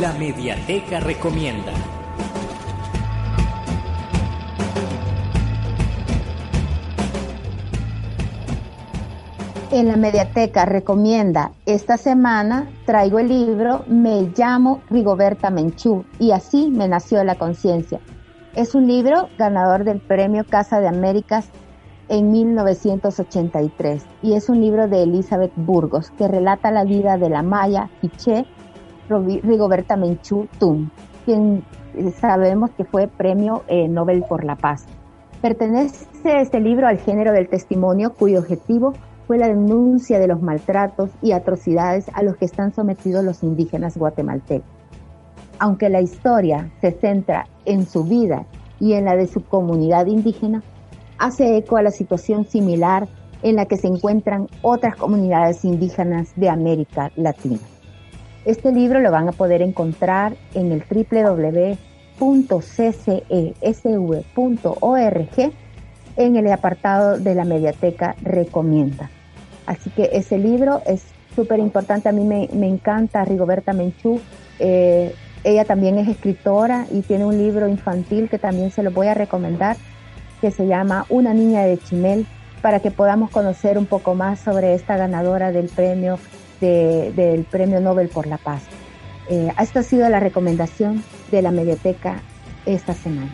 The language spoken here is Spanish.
La Mediateca recomienda. En la Mediateca recomienda esta semana traigo el libro Me llamo Rigoberta Menchú y así me nació la conciencia. Es un libro ganador del premio Casa de Américas en 1983 y es un libro de Elizabeth Burgos que relata la vida de la maya Quiché Rigoberta Menchú Tum, quien sabemos que fue premio eh, Nobel por la Paz. Pertenece este libro al género del testimonio cuyo objetivo fue la denuncia de los maltratos y atrocidades a los que están sometidos los indígenas guatemaltecos. Aunque la historia se centra en su vida y en la de su comunidad indígena, hace eco a la situación similar en la que se encuentran otras comunidades indígenas de América Latina. Este libro lo van a poder encontrar en el www.ccesv.org en el apartado de la mediateca Recomienda. Así que ese libro es súper importante. A mí me, encanta Rigoberta Menchú. Eh, ella también es escritora y tiene un libro infantil que también se lo voy a recomendar, que se llama Una niña de Chimel, para que podamos conocer un poco más sobre esta ganadora del premio del Premio Nobel por la Paz. Eh, esta ha sido la recomendación de la Mediateca esta semana.